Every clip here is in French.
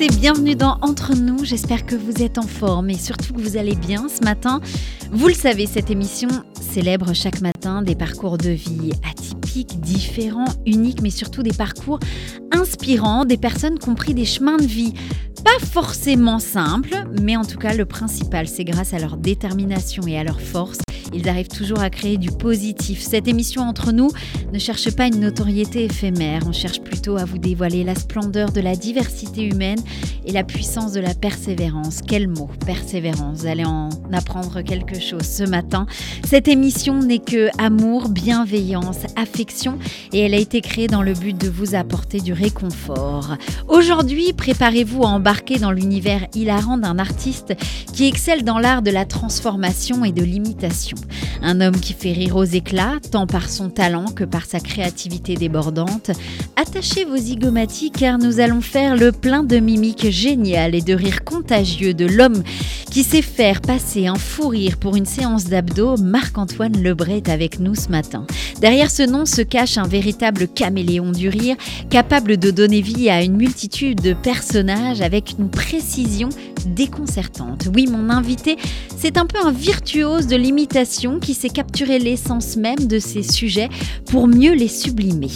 et bienvenue dans Entre nous. J'espère que vous êtes en forme et surtout que vous allez bien ce matin. Vous le savez, cette émission célèbre chaque matin des parcours de vie atypiques, différents, uniques, mais surtout des parcours inspirants, des personnes qui ont pris des chemins de vie pas forcément simples, mais en tout cas le principal, c'est grâce à leur détermination et à leur force ils arrivent toujours à créer du positif. Cette émission entre nous ne cherche pas une notoriété éphémère, on cherche plutôt à vous dévoiler la splendeur de la diversité humaine et la puissance de la persévérance. Quel mot, persévérance. Vous allez en apprendre quelque chose ce matin. Cette émission n'est que amour, bienveillance, affection et elle a été créée dans le but de vous apporter du réconfort. Aujourd'hui, préparez-vous à embarquer dans l'univers hilarant d'un artiste qui excelle dans l'art de la transformation et de l'imitation. Un homme qui fait rire aux éclats, tant par son talent que par sa créativité débordante. Attachez vos zygomatiques car nous allons faire le plein de mimiques géniales et de rires contagieux de l'homme qui sait faire passer un fou rire pour une séance d'abdos. Marc-Antoine Lebray est avec nous ce matin. Derrière ce nom se cache un véritable caméléon du rire, capable de donner vie à une multitude de personnages avec une précision déconcertante. Oui, mon invité, c'est un peu un virtuose de l'imitation qui sait capturer l'essence même de ses sujets pour mieux les sublimer.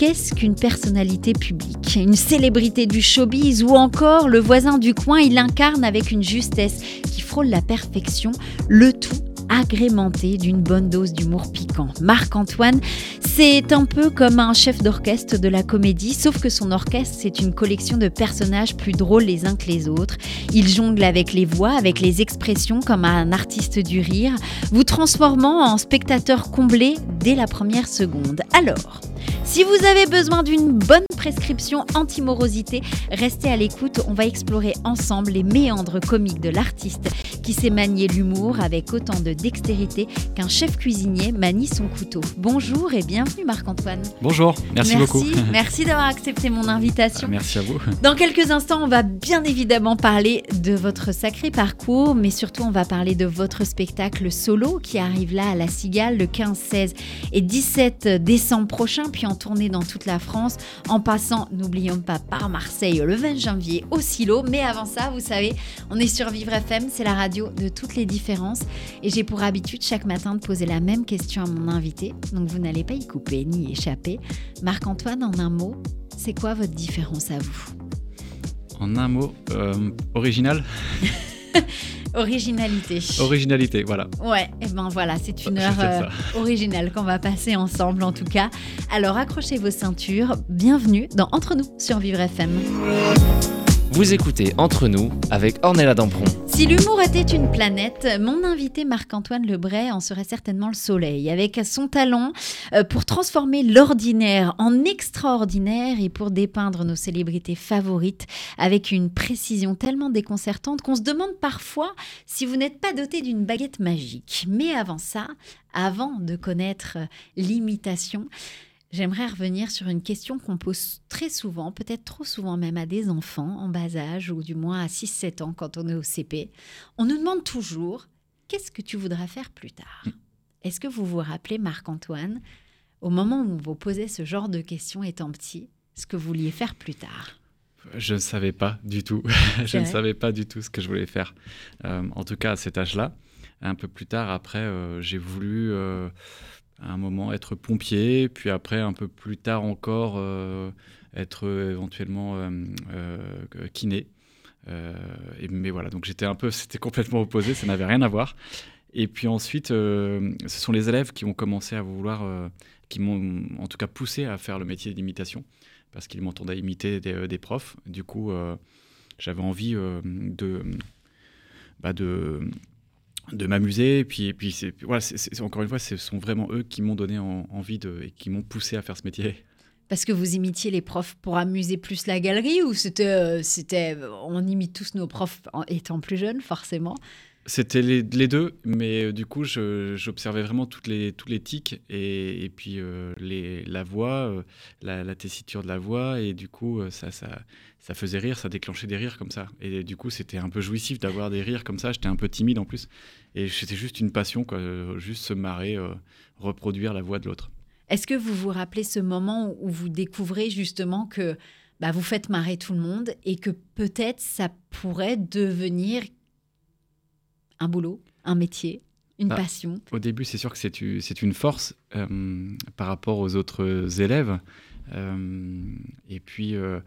Qu'est-ce qu'une personnalité publique? Une célébrité du showbiz ou encore le voisin du coin, il incarne avec une justesse qui frôle la perfection le tout agrémenté d'une bonne dose d'humour piquant. Marc-Antoine, c'est un peu comme un chef d'orchestre de la comédie, sauf que son orchestre, c'est une collection de personnages plus drôles les uns que les autres. Il jongle avec les voix, avec les expressions comme un artiste du rire, vous transformant en spectateur comblé dès la première seconde. Alors, si vous avez besoin d'une bonne prescription anti-morosité, restez à l'écoute, on va explorer ensemble les méandres comiques de l'artiste qui sait manier l'humour avec autant de dextérité qu'un chef cuisinier manie son couteau. Bonjour et bienvenue Marc-Antoine. Bonjour, merci, beaucoup. Merci d'avoir accepté mon invitation. Merci à vous. Dans quelques instants, on va bien évidemment parler de votre sacré parcours, mais surtout on va parler de votre spectacle solo qui arrive là à la Cigale le 15, 16 et 17 décembre prochain, puis en tournée dans toute la France, en passant, n'oublions pas, par Marseille le 20 janvier au Silo. Mais avant ça, vous savez, on est sur Vivre FM, c'est la radio de toutes les différences. Et j'ai pour habitude chaque matin de poser la même question à mon invité, donc vous n'allez pas y couper ni échapper. Marc-Antoine, en un mot, c'est quoi votre différence à vous? En un mot, euh, original? Originalité. Originalité, voilà. Ouais, et ben voilà, c'est une heure euh, originale qu'on va passer ensemble en tout cas. Alors accrochez vos ceintures, bienvenue dans Entre nous sur Vivre FM. Vous écoutez Entre nous avec Ornella Dampron. Si l'humour était une planète, mon invité Marc-Antoine Lebray en serait certainement le soleil, avec son talent euh, pour transformer l'ordinaire en extraordinaire et pour dépeindre nos célébrités favorites avec une précision tellement déconcertante qu'on se demande parfois si vous n'êtes pas doté d'une baguette magique. Mais avant ça, avant de connaître l'imitation, J'aimerais revenir sur une question qu'on pose très souvent, peut-être trop souvent même à des enfants en bas âge ou du moins à 6-7 ans quand on est au CP. On nous demande toujours qu'est-ce que tu voudras faire plus tard? Est-ce que vous vous rappelez, Marc-Antoine, au moment où on vous posait ce genre de questions étant petit, ce que vous vouliez faire plus tard? Je ne savais pas du tout. je ne savais pas du tout ce que je voulais faire. Euh, en tout cas, à cet âge-là. Un peu plus tard, après, euh, j'ai voulu euh, à un moment être pompier, puis après un peu plus tard encore euh, être éventuellement euh, euh, kiné. Mais voilà, donc j'étais un peu, c'était complètement opposé, ça n'avait rien à voir. Et puis ensuite, ce sont les élèves qui ont commencé à vouloir, qui m'ont en tout cas poussé à faire le métier d'imitation, parce qu'ils m'entendaient imiter des, profs. Du coup, j'avais envie de, bah de de m'amuser. Et puis, et puis voilà, encore une fois, ce sont vraiment eux qui m'ont donné envie de, et qui m'ont poussé à faire ce métier. Parce que vous imitiez les profs pour amuser plus la galerie ou c'était, euh, c'était on imite tous nos profs en étant plus jeunes, forcément? C'était les, deux, mais euh, du coup, j'observais vraiment toutes les, tous les tics et, puis euh, les, la voix, euh, la, tessiture de la voix, et du coup, ça, ça, ça faisait rire, ça déclenchait des rires comme ça. Et du coup, c'était un peu jouissif d'avoir des rires comme ça. J'étais un peu timide en plus. Et c'était juste une passion, quoi, juste se marrer, reproduire la voix de l'autre. Est-ce que vous vous rappelez ce moment où vous découvrez justement que bah, vous faites marrer tout le monde et que peut-être ça pourrait devenir un boulot, un métier, une bah, passion Au début, c'est sûr que c'est une force euh, par rapport aux autres élèves. Euh, et puis, euh,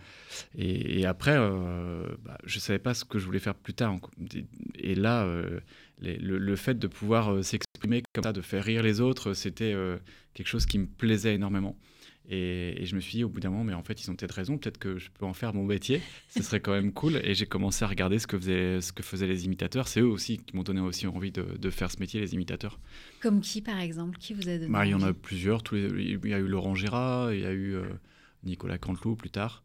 et, après, bah, je ne savais pas ce que je voulais faire plus tard. Et là, le, fait de pouvoir s'exprimer comme ça, de faire rire les autres, c'était quelque chose qui me plaisait énormément. Et, je me suis dit au bout d'un moment, mais en fait, ils ont peut-être raison, peut-être que je peux en faire mon métier, ce serait quand même cool. Et j'ai commencé à regarder ce que, faisaient, ce que faisaient les imitateurs. C'est eux aussi qui m'ont donné aussi envie de, faire ce métier, les imitateurs. Comme qui, par exemple? Qui vous a donné bah, Il y en a plusieurs. Tous il y a eu Laurent Gérard, il y a eu euh, Nicolas Canteloup plus tard.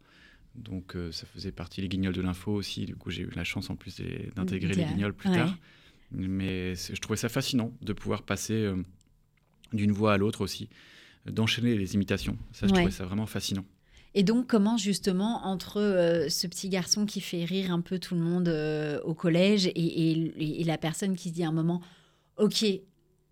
Donc euh, ça faisait partie les guignols de l'info aussi. Du coup, j'ai eu la chance en plus d'intégrer les guignols plus tard. Mais je trouvais ça fascinant de pouvoir passer euh, d'une voix à l'autre aussi d'enchaîner les imitations. Ça, je trouvais ça vraiment fascinant. Et donc, comment justement, entre euh, ce petit garçon qui fait rire un peu tout le monde euh, au collège et, la personne qui se dit à un moment, OK,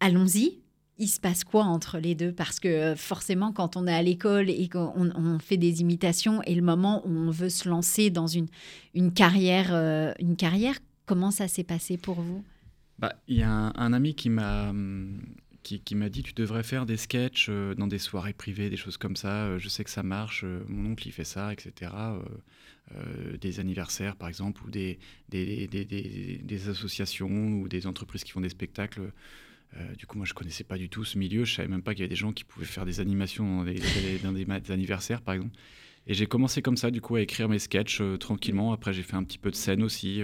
allons-y, il se passe quoi entre les deux? Parce que euh, forcément, quand on est à l'école et qu'on fait des imitations, et le moment où on veut se lancer dans une, une, carrière, une carrière, comment ça s'est passé pour vous? Bah, Il y a un ami qui m'a qui, m'a dit tu devrais faire des sketchs euh, dans des soirées privées, des choses comme ça. Euh, je sais que ça marche. Euh, mon oncle il fait ça, etc. des anniversaires par exemple ou des des, des, des, associations ou des entreprises qui font des spectacles. du coup, moi, je connaissais pas du tout ce milieu. Je savais même pas qu'il y avait des gens qui pouvaient faire des animations dans des, dans des anniversaires, par exemple. Et j'ai commencé comme ça, du coup, à écrire mes sketchs tranquillement. Après, j'ai fait un petit peu de scène aussi.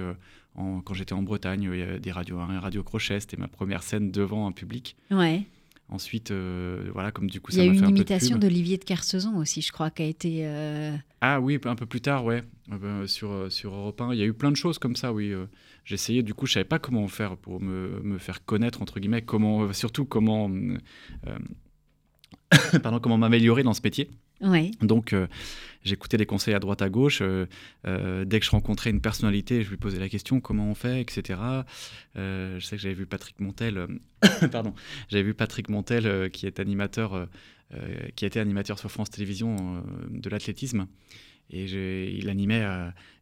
quand j'étais en Bretagne, il y avait des radios, un radio crochet, c'était ma première scène devant un public. Ouais. Ensuite, euh, voilà, comme du coup, ça m'a fait Il y a eu une imitation d'Olivier de Kersauzon aussi, je crois, qui a été. Euh, ah oui, un peu plus tard, ouais, euh, ben, sur, sur Europe 1. Il y a eu plein de choses comme ça, oui. J'essayais, du coup, je savais pas comment faire pour me, me faire connaître, entre guillemets, comment, surtout comment. pardon, comment m'améliorer dans ce métier. Donc, euh, j'écoutais des conseils à droite à gauche. Euh, euh, dès que je rencontrais une personnalité, je lui posais la question comment on fait, etc. je sais que j'avais vu Patrick Montel, pardon, j'avais vu Patrick Montel qui est animateur, qui été animateur sur France Télévisions de l'athlétisme, et il animait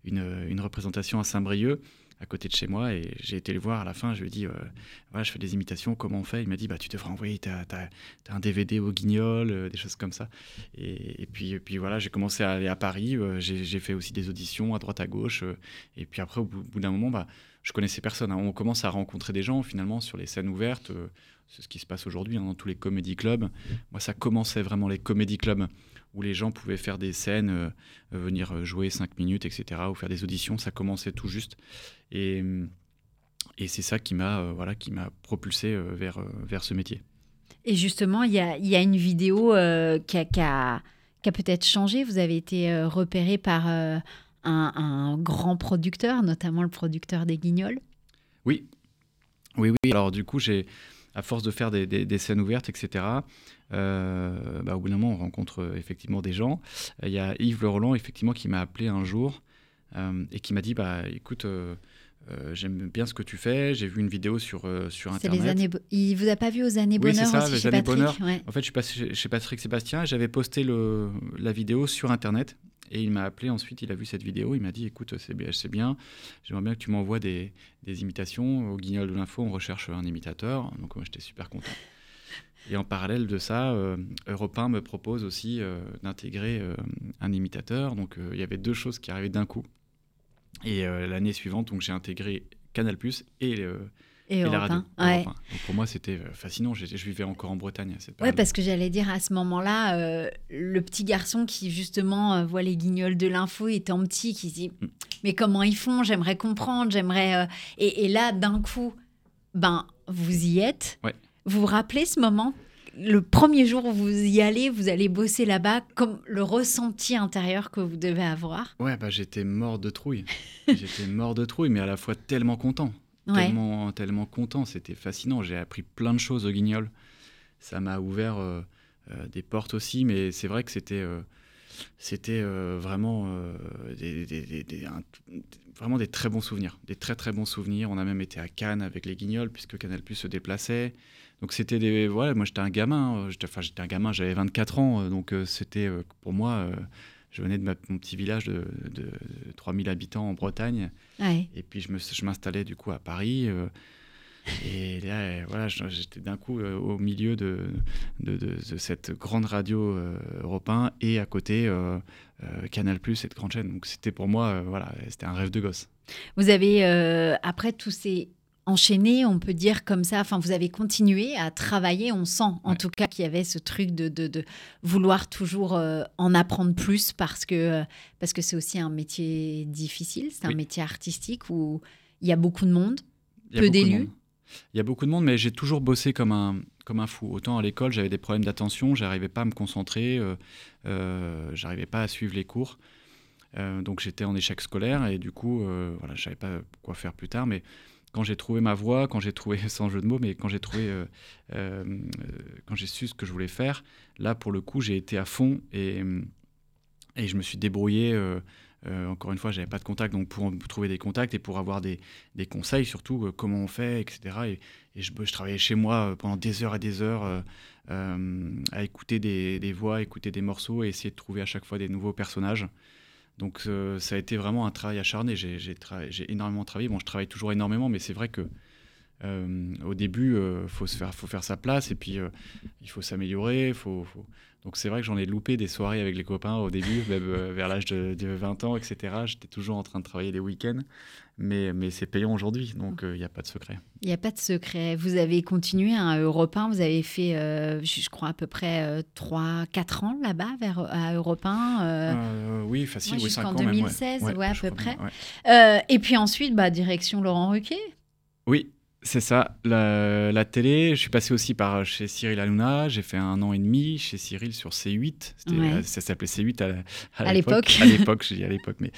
une, une, représentation à Saint-Brieuc à côté de chez moi et j'ai été le voir à la fin. Je lui ai dit euh, voilà, je fais des imitations, comment on fait? Il m'a dit bah, tu devrais envoyer ta, un DVD au guignol, euh, des choses comme ça. Et, puis, puis voilà, j'ai commencé à aller à Paris. Euh, j'ai fait aussi des auditions à droite à gauche. et puis après, au bout, d'un moment, bah, je connaissais personne. Hein. On commence à rencontrer des gens finalement sur les scènes ouvertes. c'est ce qui se passe aujourd'hui hein, dans tous les comédie clubs. Moi, ça commençait vraiment les comédie clubs où les gens pouvaient faire des scènes, euh, euh, venir jouer 5 minutes, etc., ou faire des auditions. Ça commençait tout juste. Et, et c'est ça qui m'a euh, voilà, qui m'a propulsé vers, vers ce métier. Et justement, il y a, y a, une vidéo qui a, qui a, peut-être changé. Vous avez été repéré par un, un, grand producteur, notamment le producteur des Guignols. Oui, oui, oui. Alors du coup, j'ai à force de faire des, des, scènes ouvertes, etc., euh, bah, au bout d'un moment, on rencontre euh, effectivement des gens. Il y a Yves Le Roland, effectivement, qui m'a appelé un jour euh, et qui m'a dit bah, écoute, j'aime bien ce que tu fais, j'ai vu une vidéo sur, sur Internet. Les années Il vous a pas vu aux années bonheur Oui, c'est ça, les années bonheur. En fait, je suis passé chez Patrick Sébastien, j'avais posté le, la vidéo sur Internet et il m'a appelé ensuite, il a vu cette vidéo, il m'a dit écoute, c'est bien, j'aimerais bien que tu m'envoies des, imitations. Au Guignol de l'Info, on recherche un imitateur. Donc moi, j'étais super content. Et en parallèle de ça, euh, Europe 1 me propose aussi euh, d'intégrer euh, un imitateur. Donc il y avait deux choses qui arrivaient d'un coup. Et l'année suivante, j'ai intégré Canal Plus et et, la radio. pour moi, c'était euh, fascinant. Je, je, vivais encore en Bretagne à cette période. Ouais, parce que j'allais dire à ce moment-là, euh, le petit garçon qui justement euh, voit les guignols de l'info étant petit, qui se dit mm. mais comment ils font? J'aimerais comprendre, j'aimerais. Et, là, d'un coup, ben vous y êtes. Vous vous rappelez ce moment? Le premier jour où vous y allez, vous allez bosser là-bas, comme le ressenti intérieur que vous devez avoir? Ouais, bah, j'étais mort de trouille. j'étais mort de trouille, mais à la fois tellement content tellement, tellement content. C'était fascinant. J'ai appris plein de choses au Guignol. Ça m'a ouvert des portes aussi, mais c'est vrai que c'était c'était vraiment, des, vraiment des très bons souvenirs. Des très très bons souvenirs. On a même été à Cannes avec les Guignols, puisque Canal Plus se déplaçait. Donc c'était des. Voilà, moi j'étais un gamin. Enfin, j'étais un gamin, j'avais 24 ans. Donc c'était pour moi je venais de mon petit village de, 3000 habitants en Bretagne. Et puis je m'installais du coup à Paris. Euh, et là, voilà, j'étais d'un coup euh, au milieu de, de, cette grande radio euh, européenne et à côté Canal Plus, cette grande chaîne. Donc c'était pour moi, voilà, c'était un rêve de gosse. Vous avez, après tous ces enchaîné, on peut dire comme ça. Enfin, vous avez continué à travailler. On sent, en tout cas, qu'il y avait ce truc de, de, vouloir toujours euh, en apprendre plus parce que euh, parce que c'est aussi un métier difficile. C'est un métier artistique où il y a beaucoup de monde, peu d'élus. il y a beaucoup de monde, mais j'ai toujours bossé comme un comme un fou. Autant à l'école, j'avais des problèmes d'attention, j'arrivais pas à me concentrer, euh, j'arrivais pas à suivre les cours. donc j'étais en échec scolaire et du coup, voilà, je savais pas quoi faire plus tard, mais quand j'ai trouvé ma voie, quand j'ai trouvé, sans jeu de mots, mais quand j'ai trouvé, euh, euh, quand j'ai su ce que je voulais faire, là, pour le coup, j'ai été à fond et, et je me suis débrouillé. Euh, encore une fois, j'avais pas de contact, donc pour trouver des contacts et pour avoir des, des conseils, surtout comment on fait, etc. Et, je, travaillais chez moi pendant des heures et des heures à écouter des, des, voix, écouter des morceaux et essayer de trouver à chaque fois des nouveaux personnages. Donc euh, ça a été vraiment un travail acharné. J'ai énormément travaillé. Bon, je travaille toujours énormément, mais c'est vrai que euh, au début, il euh, faut, faire, faut faire sa place et puis il faut s'améliorer. Donc c'est vrai que j'en ai loupé des soirées avec les copains au début, vers l'âge de, de, 20 ans, etc. J'étais toujours en train de travailler les week-ends mais, mais c'est payant aujourd'hui, donc il mm. n'y euh, a pas de secret. Il n'y a pas de secret. Vous avez continué à Europe 1, vous avez fait, euh, je crois, à peu près 3-4 euh, ans là-bas, vers, à Europe 1 Oui, facile, oui, 5 ans. En 2016, ouais, à peu près. et puis ensuite, bah, direction Laurent Ruquier? Oui, c'est ça, la, télé. Je suis passé aussi par chez Cyril Hanouna. J'ai fait un an et demi chez Cyril sur C8. Euh, ça s'appelait C8 à, à l'époque. À l'époque, je dis à l'époque. Mais...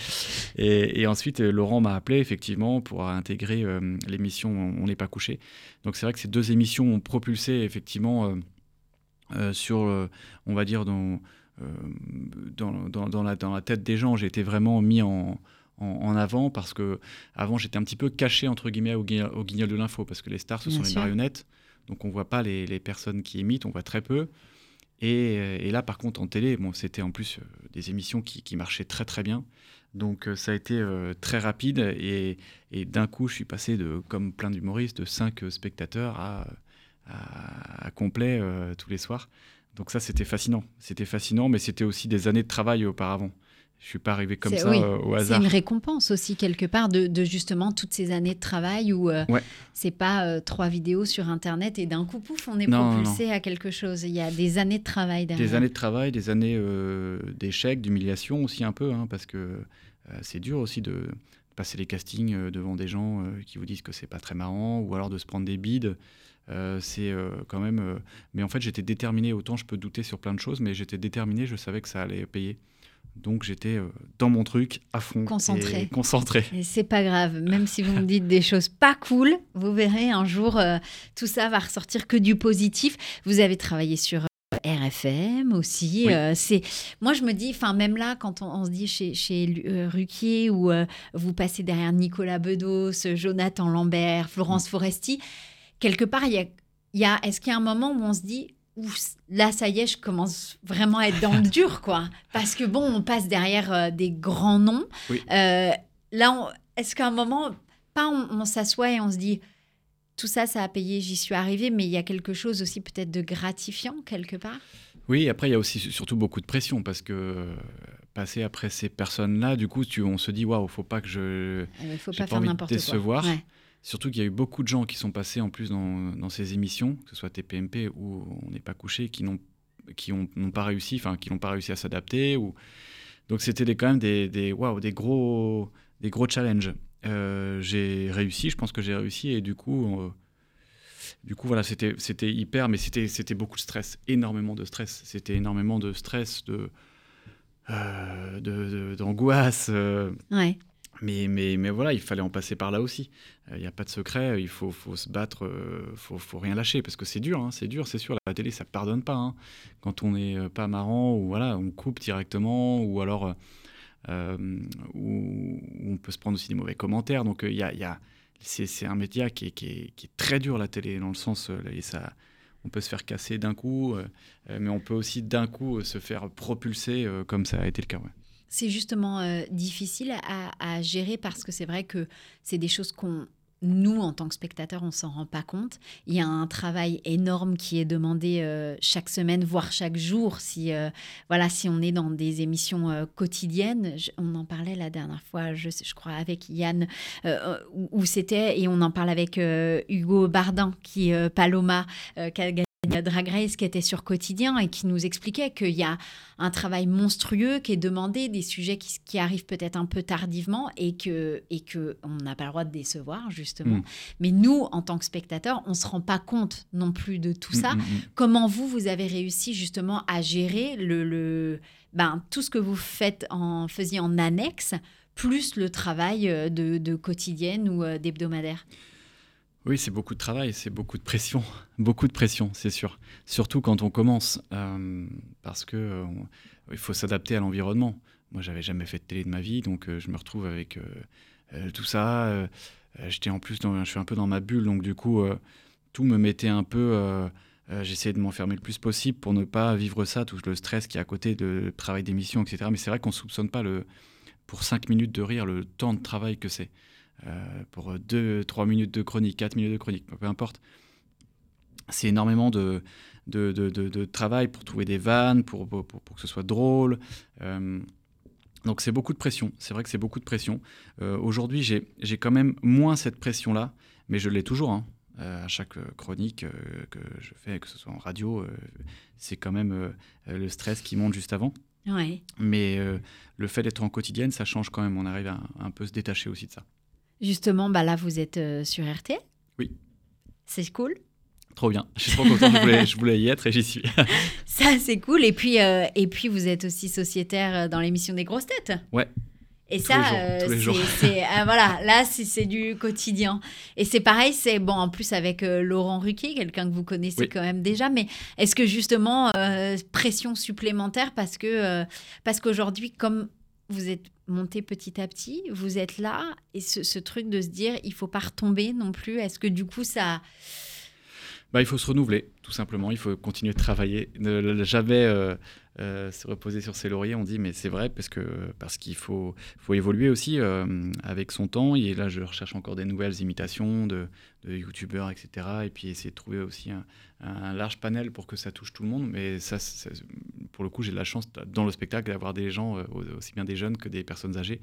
Et, ensuite, euh, Laurent m'a appelé effectivement pour intégrer euh, l'émission On n'est pas couché. Donc c'est vrai que ces deux émissions ont propulsé effectivement sur, on va dire, dans, dans, dans, la, dans la tête des gens. J'ai été vraiment mis en en, avant parce que avant j'étais un petit peu caché entre guillemets au, guignol de l'info parce que les stars ce sont les marionnettes. Donc on voit pas les, personnes qui émitent on voit très peu. Et, là par contre en télé bon c'était en plus euh, des émissions qui, marchaient très très bien. Donc euh, ça a été euh, très rapide et, d'un coup je suis passé de comme plein d'humoristes de 5 spectateurs à, à, complet tous les soirs. Donc ça c'était fascinant. C'était fascinant mais c'était aussi des années de travail auparavant je suis pas arrivé comme ça euh, au hasard. C'est une récompense aussi quelque part de, justement toutes ces années de travail où euh, c'est pas euh, trois vidéos sur internet et d'un coup pouf on est propulsé à quelque chose. Il y a des années de travail derrière. Des années de travail, des années d'échecs, d'humiliation aussi un peu, hein, parce que c'est dur aussi de passer les castings devant des gens qui vous disent que c'est pas très marrant ou alors de se prendre des bides. c'est quand même. mais en fait, j'étais déterminé. Autant je peux douter sur plein de choses, mais j'étais déterminé. Je savais que ça allait payer. Donc j'étais euh, dans mon truc à fond. Concentré. Et concentré. Et c'est pas grave, même si vous me dites des choses pas cool, vous verrez un jour euh, tout ça va ressortir que du positif. Vous avez travaillé sur euh, RFM aussi. c'est moi je me dis, enfin même là quand on, se dit chez, chez Ruquier où vous passez derrière Nicolas Bedos, Jonathan Lambert, Florence mm. Foresti, quelque part il y a, y a est-ce qu'il y a un moment où on se dit là, ça y est, je commence vraiment à être dans le dur, quoi. Parce que bon, on passe derrière euh, des grands noms. Euh, là, est-ce qu'à un moment, pas on, s'assoit et on se dit, tout ça, ça a payé, j'y suis arrivé, mais il y a quelque chose aussi peut-être de gratifiant quelque part? Oui, après, il y a aussi surtout beaucoup de pression parce que euh, passer après ces personnes-là, du coup, tu, on se dit, waouh, faut pas que je. Il faut pas faire n'importe quoi. Surtout qu'il y a eu beaucoup de gens qui sont passés en plus dans, ces émissions, que ce soit TPMP ou On n'est pas couché, qui n'ont pas réussi, enfin qui n'ont pas réussi à s'adapter. Donc c'était quand même des, gros, des gros challenges. Euh, j'ai réussi, je pense que j'ai réussi, et du coup, euh, voilà, c'était hyper, mais c'était beaucoup de stress, énormément de stress. C'était énormément de stress, de euh, d'angoisse. ouais mais, mais, mais voilà, il fallait en passer par là aussi. Il n'y a pas de secret, il faut, se battre, il faut, faut rien lâcher, parce que c'est dur, hein, c'est dur, c'est sûr. La télé, ça pardonne pas. Hein. Quand on n'est pas marrant, ou voilà, on coupe directement, ou alors où, on peut se prendre aussi des mauvais commentaires. Donc il y a, c'est un média qui est, très dur, la télé, dans le sens, et ça, on peut se faire casser d'un coup, mais on peut aussi d'un coup se faire propulser, comme ça a été le cas. C'est justement euh, difficile à, gérer parce que c'est vrai que c'est des choses qu'on nous, en tant que spectateurs, on s'en rend pas compte. Il y a un travail énorme qui est demandé euh, chaque semaine, voire chaque jour, si, euh, voilà, si on est dans des émissions quotidiennes. on en parlait la dernière fois, je, crois, avec Yann, où, c'était, et on en parle avec Hugo Bardin, qui, Paloma, qui a Drag Race qui était sur Quotidien et qui nous expliquait qu'il y a un travail monstrueux qui est demandé, des sujets qui, arrivent peut-être un peu tardivement et que et que on n'a pas le droit de décevoir justement. Mm. Mais nous, en tant que spectateurs, on se rend pas compte non plus de tout ça. Mm, mm, Comment vous vous avez réussi justement à gérer le, le ben, tout ce que vous faites en faisiez en annexe plus le travail euh, de, de quotidienne ou euh, d'hebdomadaire? Oui, c'est beaucoup de travail, c'est beaucoup de pression, beaucoup de pression, c'est sûr. Surtout quand on commence, euh, parce que euh, il faut s'adapter à l'environnement. Moi, j'avais jamais fait de télé de ma vie, donc euh, je me retrouve avec tout ça. J'étais en plus, dans, je suis un peu dans ma bulle, donc du coup, tout me mettait un peu. J'essayais de m'enfermer le plus possible pour ne pas vivre ça, tout le stress qui est à côté de travail d'émission, etc. Mais c'est vrai qu'on soupçonne pas le, pour 5 minutes de rire le temps de travail que c'est. Euh, pour 2, 3 minutes de chronique, 4 minutes de chronique, peu importe. C'est énormément de, de, de, de, travail pour trouver des vannes, pour, pour, pour, que ce soit drôle. Euh, donc c'est beaucoup de pression, c'est vrai que c'est beaucoup de pression. Euh, aujourd'hui, j'ai quand même moins cette pression-là, mais je l'ai toujours. Hein. à chaque chronique que je fais, que ce soit en radio, c'est quand même le stress qui monte juste avant. Ouais. Mais le fait d'être en quotidienne, ça change quand même. On arrive à un peu se détacher aussi de ça. Justement, bah là, vous êtes euh, sur RT. Oui. C'est cool. Trop bien. Je suis trop content. je, voulais, y être et j'y suis. Ça, c'est cool. Et puis, euh, et puis, vous êtes aussi sociétaire euh, dans l'émission des grosses têtes. Ouais. Et ça, c'est voilà, là, c'est du quotidien. Et c'est pareil, c'est bon, en plus avec Laurent Ruquier, quelqu'un que vous connaissez quand même déjà. Mais est-ce que justement, pression supplémentaire parce que parce qu'aujourd'hui, comme vous êtes monté petit à petit, vous êtes là, et ce, truc de se dire, il faut pas retomber non plus, est-ce que du coup ça... Bah, il faut se renouveler, tout simplement, il faut continuer de travailler. Ne jamais euh, euh, se reposer sur ses lauriers, on dit, mais c'est vrai, parce qu'il faut, évoluer aussi euh, avec son temps. Et là, je recherche encore des nouvelles imitations de, de youtubeurs, etc. Et puis essayer de trouver aussi un, un, large panel pour que ça touche tout le monde. Mais ça, pour le coup, j'ai de la chance dans le spectacle d'avoir des gens, euh, aussi bien des jeunes que des personnes âgées.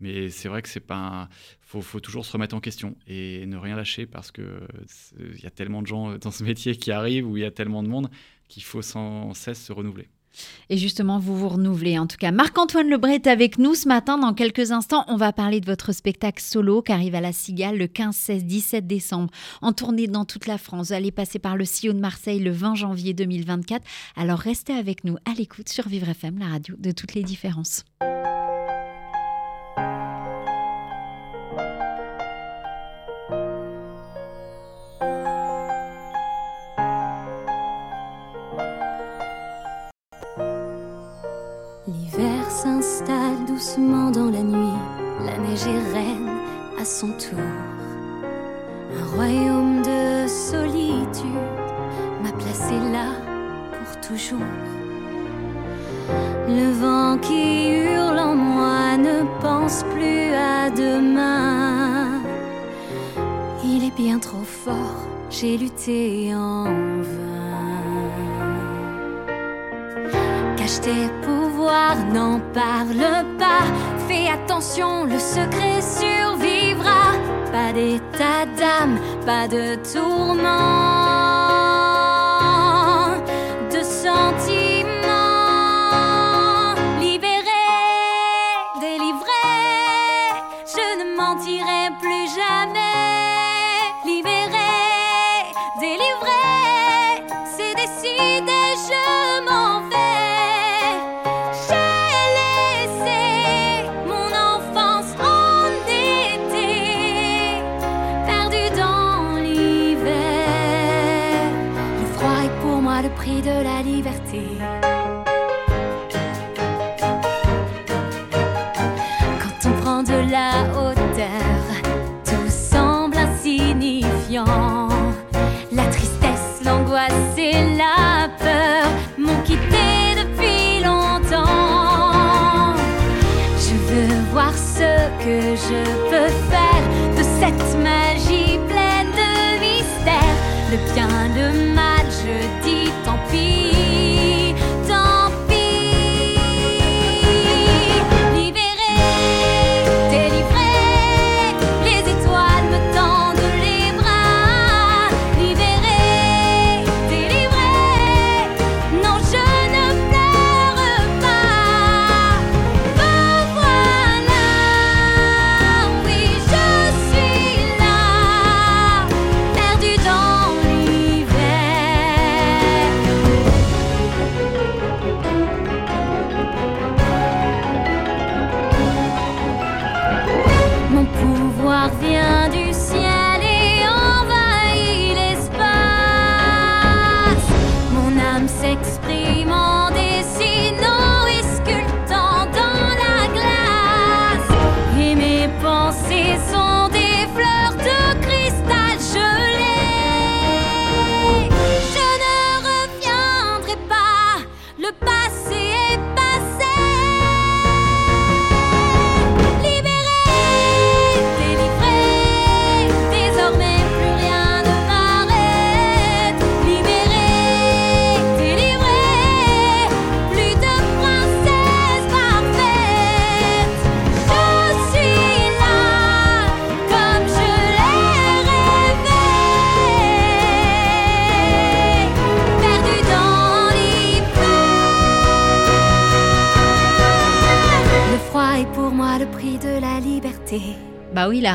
Mais c'est vrai que c'est pas. Faut, faut, toujours se remettre en question et ne rien lâcher parce que il y a tellement de gens dans ce métier qui arrivent où il y a tellement de monde qu'il faut sans cesse se renouveler. Et justement, vous vous renouvelez. En tout cas, Marc-Antoine Lebray est avec nous ce matin. Dans quelques instants, on va parler de votre spectacle solo qui arrive à la Cigale le 15, 16, 17 décembre, en tournée dans toute la France. Vous allez passer par le Sillon de Marseille le 20 janvier 2024. Alors restez avec nous à l'écoute sur Vivre FM, la radio de toutes les différences. Dans la nuit, la neige est reine à son tour. Un royaume de solitude m'a placé là pour toujours. Le vent qui hurle en moi ne pense plus à demain. Il est bien trop fort, j'ai lutté en vain. Tes pouvoirs, n'en parle pas Fais attention, le secret survivra. Pas d'état d'âme, pas de tourment, que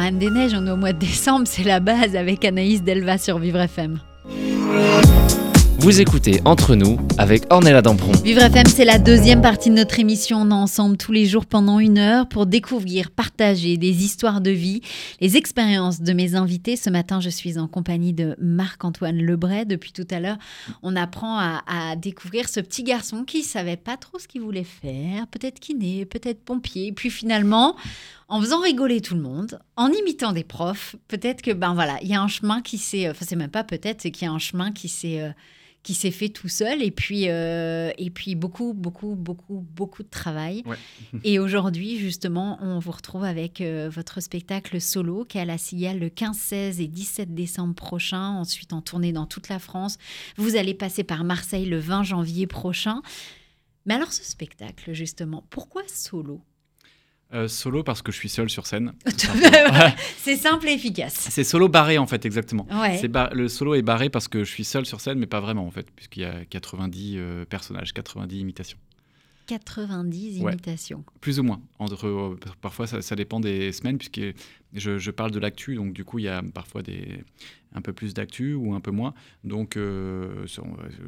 Reine des Neiges, on est au mois de décembre, c'est la base avec Anaïs Delva sur Vivre FM. Vous écoutez Entre nous avec Ornella Dampron. Vivre FM, c'est la deuxième partie de notre émission. On est ensemble tous les jours pendant une heure pour découvrir, partager des histoires de vie, les expériences de mes invités. Ce matin, je suis en compagnie de Marc-Antoine Lebray. Depuis tout à l'heure, on apprend à, à découvrir ce petit garçon qui savait pas trop ce qu'il voulait faire, peut-être kiné, peut-être pompier. Puis finalement, en faisant rigoler tout le monde, en imitant des profs, peut-être que ben voilà, il y a un chemin qui s'est, enfin c'est même pas peut-être, c'est qu'il y a un chemin qui s'est euh, qui s'est fait tout seul et puis euh, et puis beaucoup beaucoup beaucoup beaucoup de travail. Ouais. et aujourd'hui justement, on vous retrouve avec euh, votre spectacle solo qui est à la Cigale le 15, 16 et 17 décembre prochain, ensuite en tournée dans toute la France. Vous allez passer par Marseille le 20 janvier prochain. Mais alors ce spectacle justement, pourquoi solo? Euh, solo parce que je suis seul sur scène. C'est simple et efficace. C'est solo barré en fait, exactement. Ouais. Le solo est barré parce que je suis seul sur scène, mais pas vraiment en fait, puisqu'il y a 90 euh, personnages, 90 imitations. 90 Ouais. imitations. Plus ou moins. Entre, euh, parfois, ça, ça dépend des semaines, puisque je, je parle de l'actu, donc du coup, il y a parfois des, un peu plus d'actu ou un peu moins. Donc, euh,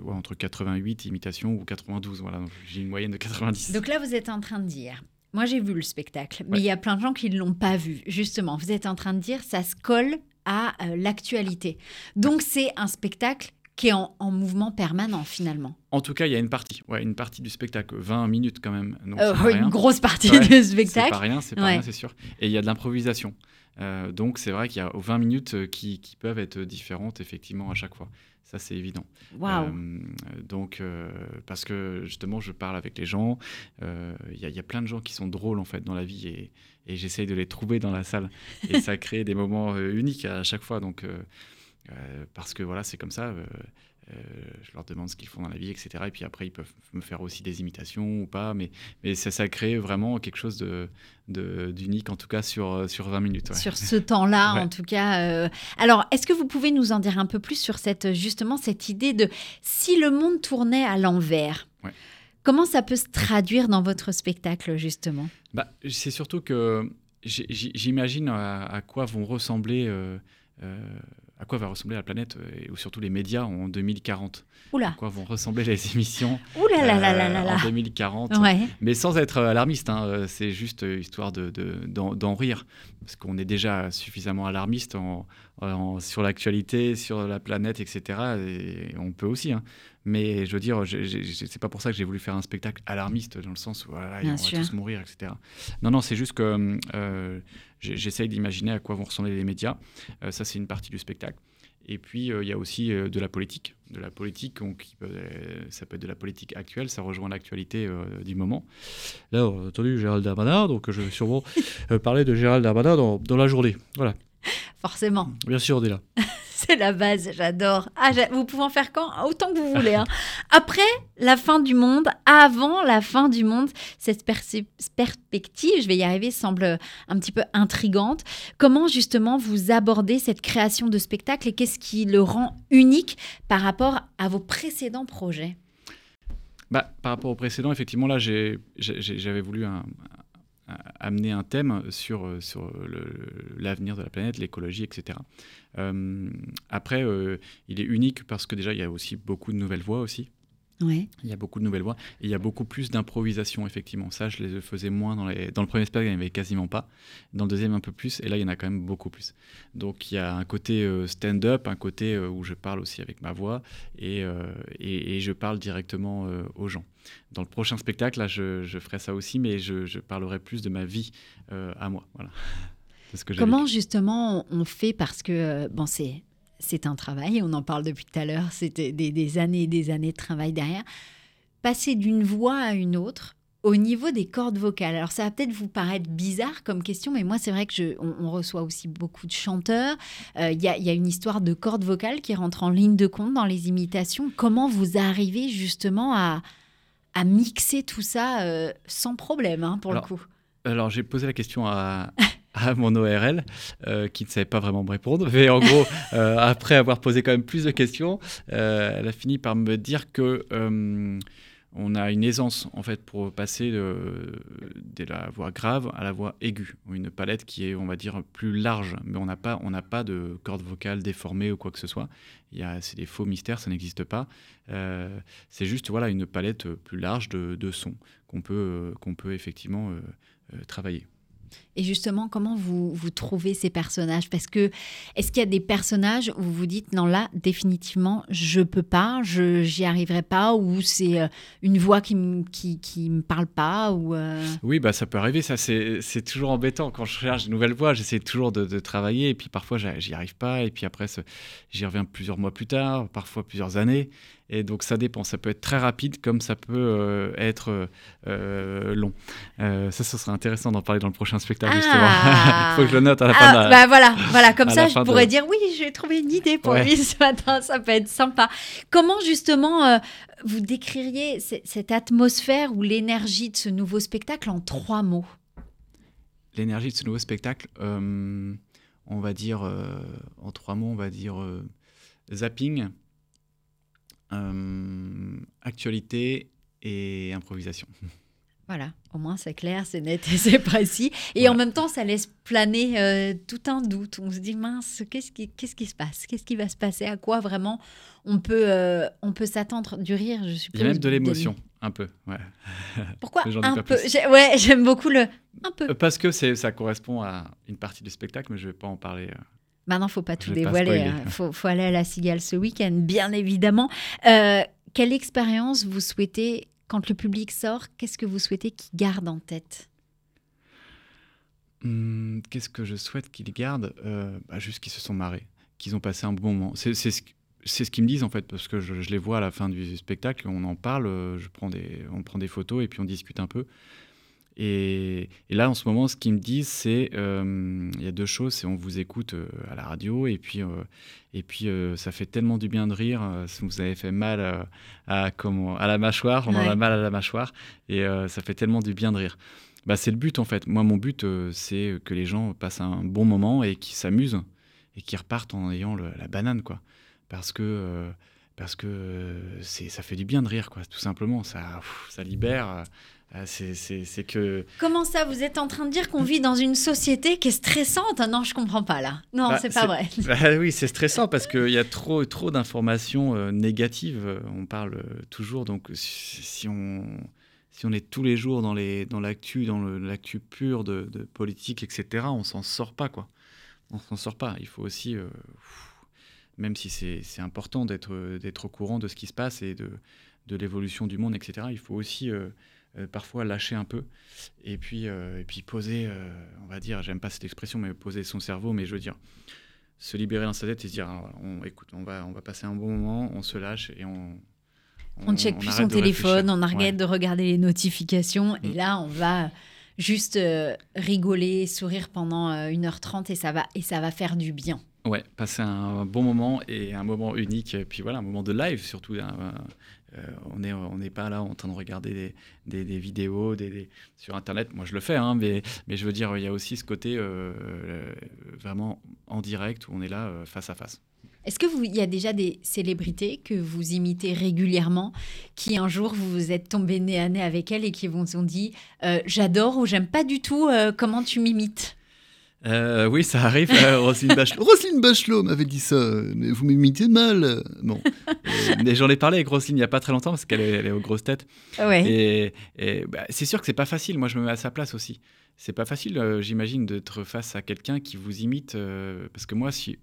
entre 88 imitations ou 92. Voilà, j'ai une moyenne de 90. Donc là, vous êtes en train de dire, moi j'ai vu le spectacle, mais Ouais. il y a plein de gens qui ne l'ont pas vu. Justement, vous êtes en train de dire, ça se colle à euh, l'actualité. Donc c'est un spectacle qui est en, en mouvement permanent finalement. En tout cas, il y a une partie, ouais, une partie du spectacle, 20 minutes quand même. Donc, Euh, c'est une rien. grosse partie Ouais, du C'est spectacle. pas rien, c'est pas Ouais. rien, c'est sûr. Et il y a de l'improvisation. Euh, donc c'est vrai qu'il y a 20 minutes euh, qui, qui peuvent être différentes effectivement à chaque fois. Ça c'est évident. Waouh. Euh, donc euh, parce que justement je parle avec les gens, il y, a- il y a plein de gens qui sont drôles en fait dans la vie et, et j'essaye de les trouver dans la salle et ça crée des moments uniques à chaque fois. Donc parce que voilà c'est comme ça. Euh, je leur demande ce qu'ils font dans la vie, etc. Et puis après, ils peuvent me faire aussi des imitations ou pas. Mais, mais ça, ça crée vraiment quelque chose de, d'unique, en tout cas sur, sur 20 minutes. ouais. Sur ce temps-là, Ouais. en tout cas. euh, Alors, est-ce que vous pouvez nous en dire un peu plus sur cette, justement cette idée de si le monde tournait à l'envers Ouais. Comment ça peut se traduire dans votre spectacle, justement? Bah, c'est surtout que j'imagine à, à quoi vont ressembler. euh, euh, à quoi va ressembler la planète euh, et ou surtout les médias en 2040 Oula À quoi vont ressembler les émissions Oula là là là euh, là en là 2040 Ouais. Mais sans être alarmiste, hein, euh, c'est juste euh, histoire de, de- d'en, d'en rire. Parce qu'on est déjà suffisamment alarmiste en, en- sur l'actualité, sur la planète, etc. Et on peut aussi. hein. Mais je veux dire, c'est pas pour ça que j'ai voulu faire un spectacle alarmiste, dans le sens où voilà, on va tous mourir, etc. Non, non, c'est juste que euh, j'essaye d'imaginer à quoi vont ressembler les médias. Euh, ça, c'est une partie du spectacle. Et puis, euh, il y a aussi de la politique. De la politique, ça peut être de la politique actuelle, ça rejoint l'actualité du moment. Là, on a entendu Gérald Darmanin, donc je vais sûrement parler de Gérald Darmanin dans, dans la journée. Voilà. Forcément. Bien sûr, là. C'est la base, j'adore. Ah, vous pouvez en faire quand? Autant que vous voulez. Hein. Après la fin du monde, avant la fin du monde, cette perspective, je vais y arriver, semble un petit peu intrigante. Comment justement vous abordez cette création de spectacle et qu'est-ce qui le rend unique par rapport à vos précédents projets? Bah, par rapport aux précédents, effectivement, là, j'avais voulu un, amener un thème sur, euh, sur l'avenir de la planète, l'écologie, etc. Euh, après, euh, il est unique parce que déjà, il y a aussi beaucoup de nouvelles voix aussi. Il y a beaucoup de nouvelles voix et il y a beaucoup plus d'improvisation, effectivement. Ça, je les faisais moins dans, les... dans le premier spectacle, il n'y en avait quasiment pas. Dans le deuxième, un peu plus. Et là, il y en a quand même beaucoup plus. Donc, il y a un côté euh, stand-up, un côté euh, où je parle aussi avec ma voix et, euh, et, je parle directement aux gens. Dans le prochain spectacle, là, je, je ferai ça aussi, mais je, je, parlerai plus de ma vie à moi. Voilà. Comment justement on fait parce que bon c'est c'est un travail, on en parle depuis tout à l'heure, c'était des, années et des années de travail derrière. Passer d'une voix à une autre, au niveau des cordes vocales, alors ça va peut-être vous paraître bizarre comme question, mais moi c'est vrai que je, on, reçoit aussi beaucoup de chanteurs. Euh, il y, a, une histoire de cordes vocales qui rentre en ligne de compte dans les imitations. Comment vous arrivez justement à, mixer tout ça euh, sans problème hein, pour le coup? Alors j'ai posé la question à, à mon ORL, euh, qui ne savait pas vraiment me répondre. Mais en gros, euh, après avoir posé quand même plus de questions, euh, elle a fini par me dire que on a une aisance en fait pour passer de, de, la voix grave à la voix aiguë, une palette qui est, on va dire, plus large, mais on n'a pas, on n'a pas de cordes vocales déformées ou quoi que ce soit. Il c'est des faux mystères, ça n'existe pas. c'est juste voilà une palette plus large de, de sons qu'on peut, qu'on peut effectivement travailler. Et justement, comment vous, vous trouvez ces personnages? Parce que est-ce qu'il y a des personnages où vous vous dites non là définitivement je peux pas, je j'y arriverai pas, ou c'est euh, une voix qui me qui, qui me parle pas euh? Oui bah ça peut arriver, ça c'est toujours embêtant quand je cherche de nouvelles voix, j'essaie toujours de, de, travailler et puis parfois j'y arrive pas et puis après j'y reviens plusieurs mois plus tard, parfois plusieurs années et donc ça dépend, ça peut être très rapide comme ça peut euh, être long. ça, ce serait intéressant d'en parler dans le prochain spectacle justement. Il faut que je le note à la fin de la... bah voilà, voilà, comme ça je pourrais dire oui, j'ai trouvé une idée pour lui ce matin, ça peut être sympa. Comment justement euh, vous décririez cette atmosphère ou l'énergie de ce nouveau spectacle en trois mots? L'énergie de ce nouveau spectacle, euh, on va dire euh, en trois mots, on va dire zapping, actualité et improvisation. Voilà, au moins c'est clair, c'est net et c'est précis. Et en même temps, ça laisse planer euh, tout un doute. On se dit, mince, qu'est-ce qui, qu'est-ce qui se passe? Qu'est-ce qui va se passer? À quoi vraiment on peut, euh, on peut s'attendre? Du rire, je suppose. Il y a même de l'émotion, un peu. Ouais. Pourquoi un peu? Ouais, j'aime beaucoup le un peu. Euh, parce que c'est, ça correspond à une partie du spectacle, mais je ne vais pas en parler. Maintenant, il ne faut pas tout dévoiler. Il hein. faut, faut, aller à la Cigale ce week-end, bien évidemment. quelle expérience vous souhaitez quand le public sort, qu'est-ce que vous souhaitez qu'il garde en tête? Hum, Qu'est-ce que je souhaite qu'ils gardent euh, bah, Juste qu'ils se sont marrés, qu'ils ont passé un bon moment. C'est ce qu'ils me disent en fait, parce que je, les vois à la fin du spectacle, on en parle, euh, je prends des, on prend des photos et puis on discute un peu. Et, là, en ce moment, ce qu'ils me disent, c'est euh, il y a deux choses. C'est on vous écoute euh, à la radio et puis, euh, et puis ça fait tellement du bien de rire. vous avez fait mal à, comment, à la mâchoire, on en a mal à la mâchoire et ça fait tellement du bien de rire. Bah, c'est le but en fait. Moi, mon but, c'est que les gens passent un bon moment et qu'ils s'amusent et qu'ils repartent en ayant la banane, quoi. Parce que parce que ça fait du bien de rire, quoi, tout simplement. Ça, ça libère. Ah, c'est que. Comment ça Vous êtes en train de dire qu'on vit dans une société qui est stressante? Non, je comprends pas là. Non, bah, c'est pas vrai. Bah oui, c'est stressant parce qu'il y a trop, trop d'informations euh, négatives. On parle euh, toujours. Donc, si on, si on est tous les jours dans l'actu, dans l'actu pure de, politique, etc., on s'en sort pas, quoi. On s'en sort pas. Il faut aussi. Euh, même si c'est important d'être au courant de ce qui se passe et de, de l'évolution du monde, etc., il faut aussi parfois lâcher un peu et puis, et puis poser, on va dire, j'aime pas cette expression, mais poser son cerveau, mais je veux dire, se libérer dans sa tête et se dire, ah, on, écoute, on va, on va passer un bon moment, on se lâche et on, on ne check plus son téléphone, on arrête de regarder les notifications. Et mm. là, on va juste euh, rigoler, sourire pendant 1h30 euh, et ça, va, et ça va faire du bien. Ouais, passer un bon moment et un moment unique. Et puis voilà, un moment de live surtout. Euh, on n'est on pas là en train de regarder des, des, vidéos des, sur Internet. Moi, je le fais, hein, mais, mais je veux dire, il y a aussi ce côté vraiment en direct où on est là face à face. Est-ce qu'il y a déjà des célébrités que vous imitez régulièrement qui un jour vous vous êtes tombé nez à nez avec elles et qui vous ont dit euh, j'adore ou j'aime pas du tout euh, comment tu m'imites? Euh, oui, ça arrive. Roselyne Bachelot, Bachelot m'avait dit ça, mais vous m'imitez mal. Bon, mais j'en ai parlé avec Roselyne il n'y a pas très longtemps parce qu'elle est, aux grosses têtes. Et, bah, c'est sûr que c'est pas facile. Moi, je me mets à sa place aussi. C'est pas facile, j'imagine, d'être face à quelqu'un qui vous imite. parce que moi, si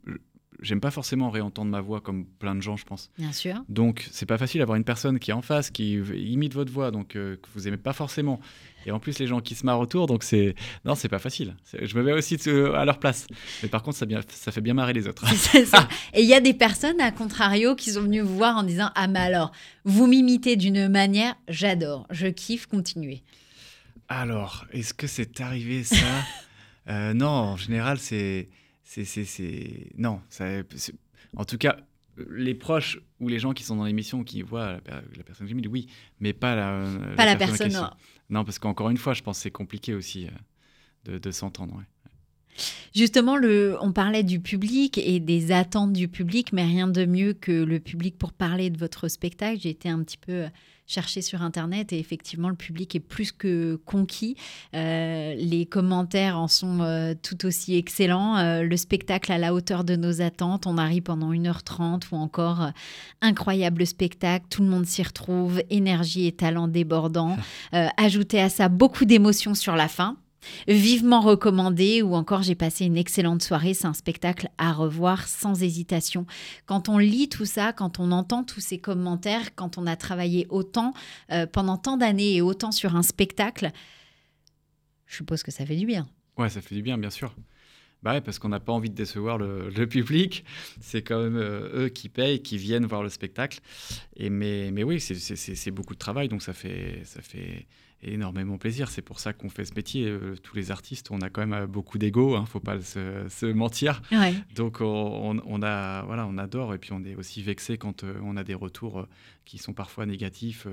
j'aime pas forcément réentendre ma voix comme plein de gens, je pense. Bien sûr. Donc, c'est pas facile d'avoir une personne qui est en face, qui imite votre voix, donc euh, que vous aimez pas forcément. Et en plus, les gens qui se marrent autour, donc c'est. Non, c'est pas facile. Je me mets aussi à leur place. Mais par contre, ça, bien, ça fait bien marrer les autres. ça. Et il y a des personnes, à contrario, qui sont venues vous voir en disant Ah, mais alors, vous m'imitez d'une manière, j'adore, je kiffe, continuez. Alors, est-ce que c'est arrivé ça? Euh, Non, en général, c'est c'est non en tout cas les proches ou les gens qui sont dans l'émission qui voient la, personne que j'ai oui mais pas la pas la, personne, non. parce qu'encore une fois je pense que c'est compliqué aussi euh, de, s'entendre Justement, le, on parlait du public et des attentes du public, mais rien de mieux que le public pour parler de votre spectacle. J'ai été un petit peu chercher sur Internet et effectivement, le public est plus que conquis. Euh, les commentaires en sont euh, tout aussi excellents. Euh, le spectacle à la hauteur de nos attentes. On arrive pendant 1h30 ou encore incroyable spectacle. Tout le monde s'y retrouve. Énergie et talent débordant. ajoutez à ça beaucoup d'émotions sur la fin. Vivement recommandé ou encore j'ai passé une excellente soirée, c'est un spectacle à revoir sans hésitation. Quand on lit tout ça, quand on entend tous ces commentaires, quand on a travaillé autant euh, pendant tant d'années et autant sur un spectacle, je suppose que ça fait du bien. Ouais, ça fait du bien, bien sûr. Bah parce qu'on n'a pas envie de décevoir le, public. C'est quand même euh, eux qui payent, qui viennent voir le spectacle. Et mais, mais oui, c'est beaucoup de travail, donc ça fait, ça fait énormément plaisir. C'est pour ça qu'on fait ce métier. Euh, tous les artistes, on a quand même euh, beaucoup d'ego, il hein, faut pas se, mentir. Donc on, a, voilà, on adore et puis on est aussi vexé quand euh, on a des retours qui sont parfois négatifs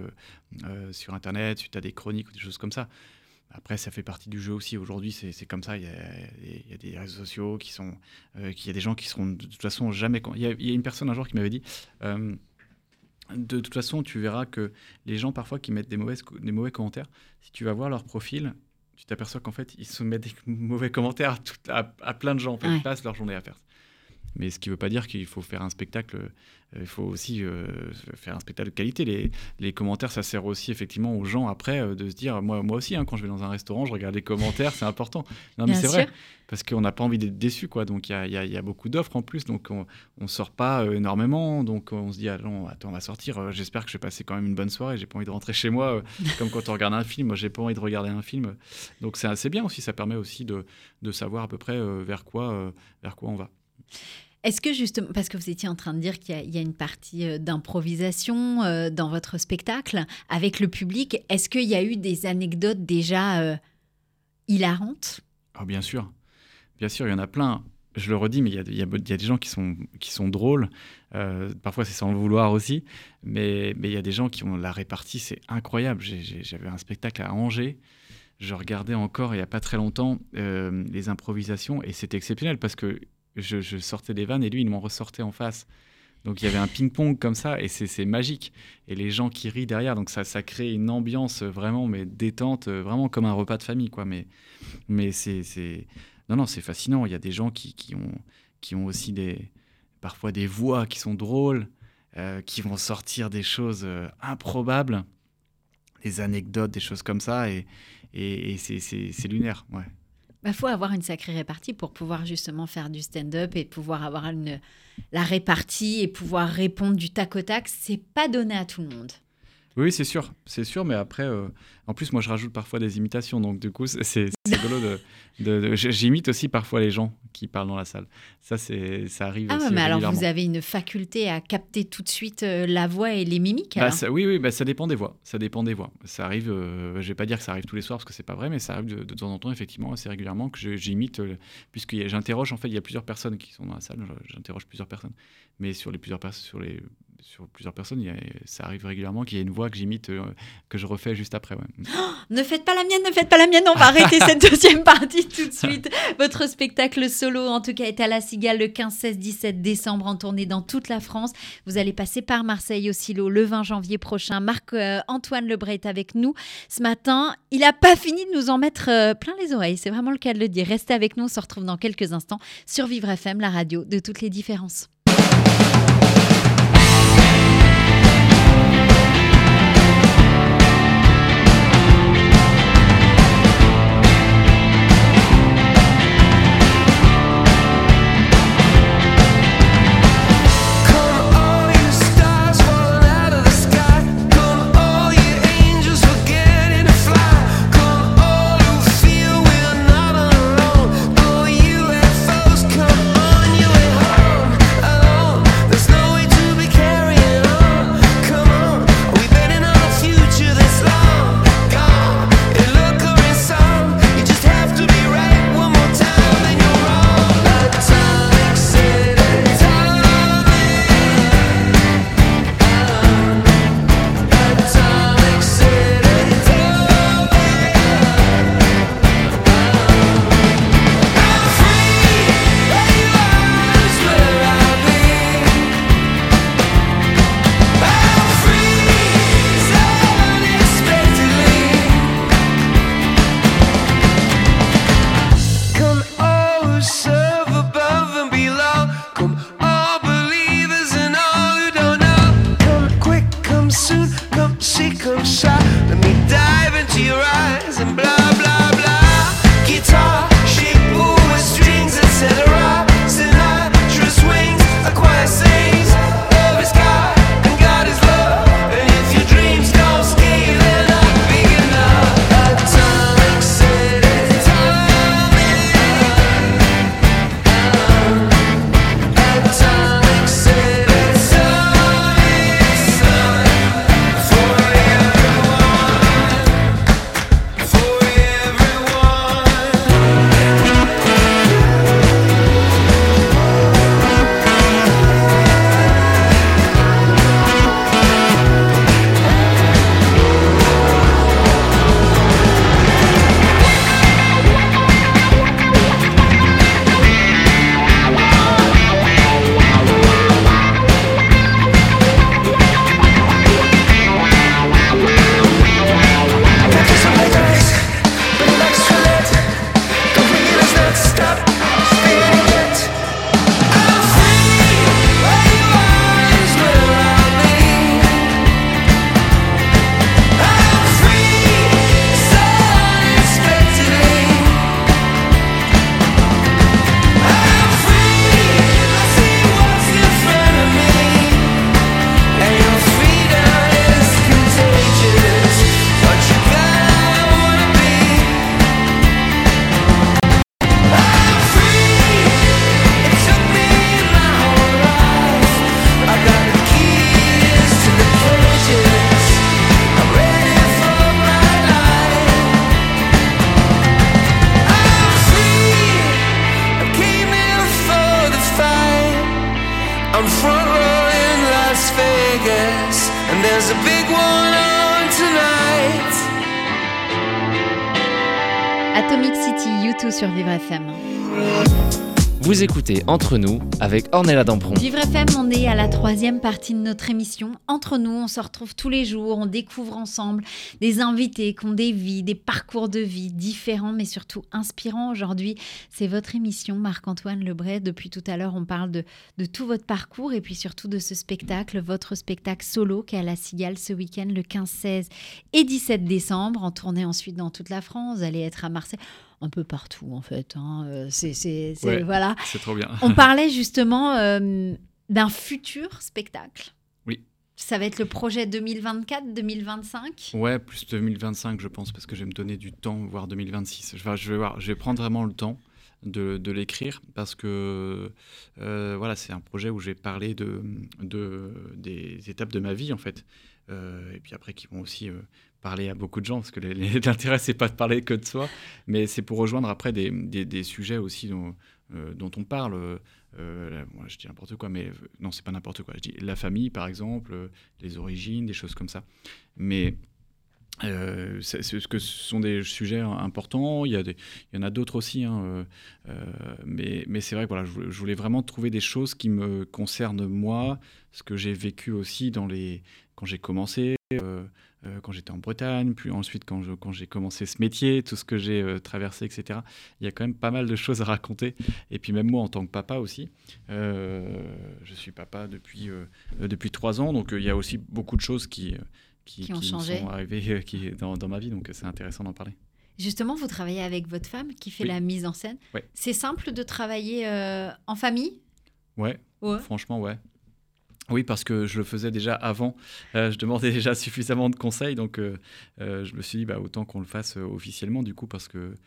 sur Internet, suite à des chroniques ou des choses comme ça. Après, ça fait partie du jeu aussi. Aujourd'hui, c'est comme ça. Il y, a, des réseaux sociaux qui sont, il y a des gens qui seront de toute façon jamais. Il y, a, il y a une personne un jour qui m'avait dit de toute façon, tu verras que les gens parfois qui mettent des, mauvaises, des mauvais commentaires, si tu vas voir leur profil, tu t'aperçois qu'en fait, ils se mettent des mauvais commentaires à, plein de gens. En fait, ils passent leur journée à faire ça. Mais ce qui ne veut pas dire qu'il faut faire un spectacle, il faut aussi euh, faire un spectacle de qualité. Les, les, commentaires, ça sert aussi effectivement aux gens après euh, de se dire, moi, moi aussi, hein, quand je vais dans un restaurant, je regarde les commentaires, c'est important. Non, mais c'est vrai, parce qu'on n'a pas envie d'être déçu, quoi. Donc il y a, y a, beaucoup d'offres en plus, donc on ne sort pas énormément, donc on se dit, allons, attends, on va sortir. J'espère que je vais passer quand même une bonne soirée. J'ai pas envie de rentrer chez moi, comme quand on regarde un film. Moi, j'ai pas envie de regarder un film. Donc c'est assez bien aussi. Ça permet aussi de, de savoir à peu près vers quoi, vers quoi on va. Est-ce que justement, parce que vous étiez en train de dire qu'il y, a une partie euh, d'improvisation euh, dans votre spectacle avec le public, est-ce qu'il y a eu des anecdotes déjà euh, hilarantes? Oh, Bien sûr, bien sûr, il y en a plein. Je le redis, mais il y a, des gens qui sont, qui sont drôles. parfois, c'est sans le vouloir aussi. Mais, mais il y a des gens qui ont la répartie, c'est incroyable. J'avais un spectacle à Angers je regardais encore il n'y a pas très longtemps les improvisations et c'était exceptionnel parce que je, sortais des vannes et lui, il m'en ressortait en face. Donc il y avait un ping-pong comme ça et c'est magique. Et les gens qui rient derrière, donc ça, ça crée une ambiance vraiment mais détente, vraiment comme un repas de famille. quoi. Mais, mais c'est. Non, non, c'est fascinant. Il y a des gens qui, ont, qui ont aussi des, parfois des voix qui sont drôles, euh, qui vont sortir des choses euh, improbables, des anecdotes, des choses comme ça. Et, et, et c'est lunaire. Ouais. Il bah, faut avoir une sacrée répartie pour pouvoir justement faire du stand-up et pouvoir avoir la répartie et pouvoir répondre du tac au tac. C'est pas donné à tout le monde. Oui, c'est sûr, c'est sûr, mais après, euh, en plus, moi, je rajoute parfois des imitations, donc du coup, c'est rigolo de, de, J'imite aussi parfois les gens qui parlent dans la salle. Ça, c'est, ça arrive. Ah, mais alors vous avez une faculté à capter tout de suite euh, la voix et les mimiques. Bah, oui, oui, bah, ça dépend des voix. Ça dépend des voix. Ça arrive. Euh, je vais pas dire que ça arrive tous les soirs parce que c'est pas vrai, mais ça arrive de, temps en temps, effectivement, assez régulièrement que j'imite, puisque j'interroge. En fait, il y a plusieurs personnes qui sont dans la salle. J'interroge plusieurs personnes, mais sur les plusieurs personnes, sur les sur plusieurs personnes, ça arrive régulièrement qu'il y ait une voix que j'imite, euh, que je refais juste après. ne faites pas la mienne, ne faites pas la mienne, on va arrêter cette deuxième partie tout de suite. Votre spectacle solo, en tout cas, est à la Cigale le 15, 16, 17 décembre en tournée dans toute la France. Vous allez passer par Marseille au Silo le 20 janvier prochain. Marc-Antoine euh, Lebray est avec nous ce matin. Il n'a pas fini de nous en mettre euh, plein les oreilles, c'est vraiment le cas de le dire. Restez avec nous, on se retrouve dans quelques instants sur Vivre FM, la radio de toutes les différences. Entre nous avec Ornella Dampron. Vivre FM, on est à la troisième partie de notre émission. Entre nous, on se retrouve tous les jours, on découvre ensemble des invités qui ont des vies, des parcours de vie différents, mais surtout inspirants. Aujourd'hui, c'est votre émission, Marc-Antoine Lebray. Depuis tout à l'heure, on parle de, de, tout votre parcours et puis surtout de ce spectacle, votre spectacle solo qui est à la Cigale ce week-end, le 15, 16 et 17 décembre, en tournée ensuite dans toute la France. Vous allez être à Marseille un peu partout en fait. Hein. Euh, c'est ouais, voilà. C'est trop bien. On parlait justement euh, d'un futur spectacle. Oui. Ça va être le projet 2024-2025 Ouais, plus 2025 je pense, parce que je vais me donner du temps, voire 2026. Je vais, je vais, voir, je vais prendre vraiment le temps de, de l'écrire, parce que euh, voilà, c'est un projet où j'ai parlé de, de, des étapes de ma vie en fait. et puis après qui vont aussi parler à beaucoup de gens, parce que l'intérêt, c'est pas de parler que de soi, mais c'est pour rejoindre après des, des, sujets aussi dont, euh, on parle. Euh, je dis n'importe quoi, mais non, c'est pas n'importe quoi. Je dis la famille, par exemple, les origines, des choses comme ça. Mais euh, ce que sont des sujets importants. Il y, a il y en a d'autres aussi, hein, mais, mais c'est vrai que voilà, je, voulais vraiment trouver des choses qui me concernent moi, ce que j'ai vécu aussi dans les, quand j'ai commencé. Euh, quand j'étais en Bretagne, puis ensuite quand, quand j'ai commencé ce métier, tout ce que j'ai euh, traversé, etc. Il y a quand même pas mal de choses à raconter. Et puis même moi en tant que papa aussi, euh, je suis papa depuis, depuis trois ans, donc il y a aussi beaucoup de choses qui, qui, qui, sont arrivées qui, dans, dans ma vie, donc c'est intéressant d'en parler. Justement, vous travaillez avec votre femme qui fait la mise en scène. Ouais. C'est simple de travailler en famille? Ouais, franchement, ouais. Oui, parce que je le faisais déjà avant. Euh, je demandais déjà suffisamment de conseils, donc euh, euh, je me suis dit bah, autant qu'on le fasse officiellement du coup, parce que